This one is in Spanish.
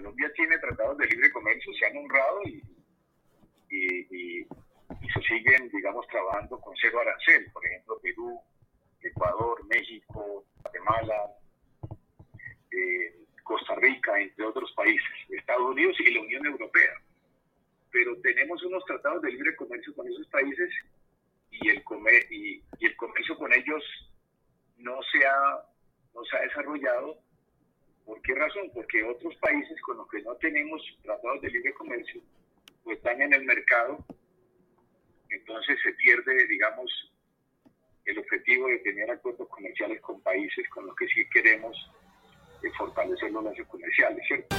Colombia tiene tratados de libre comercio, se han honrado y, y, se siguen, digamos, trabajando con cero arancel. Por ejemplo, Perú, Ecuador, México, Guatemala, eh, Costa Rica, entre otros países, Estados Unidos y la Unión Europea. Pero tenemos unos tratados de libre comercio con esos países y el, comer, y, el comercio con ellos no se, ha, no se ha desarrollado. ¿Por qué razón? Porque otros países con los que no tenemos tratados de libre comercio pues están en el mercado, entonces se pierde, digamos, el objetivo de tener acuerdos comerciales con países con los que sí queremos eh, fortalecer los lazos comerciales, ¿cierto?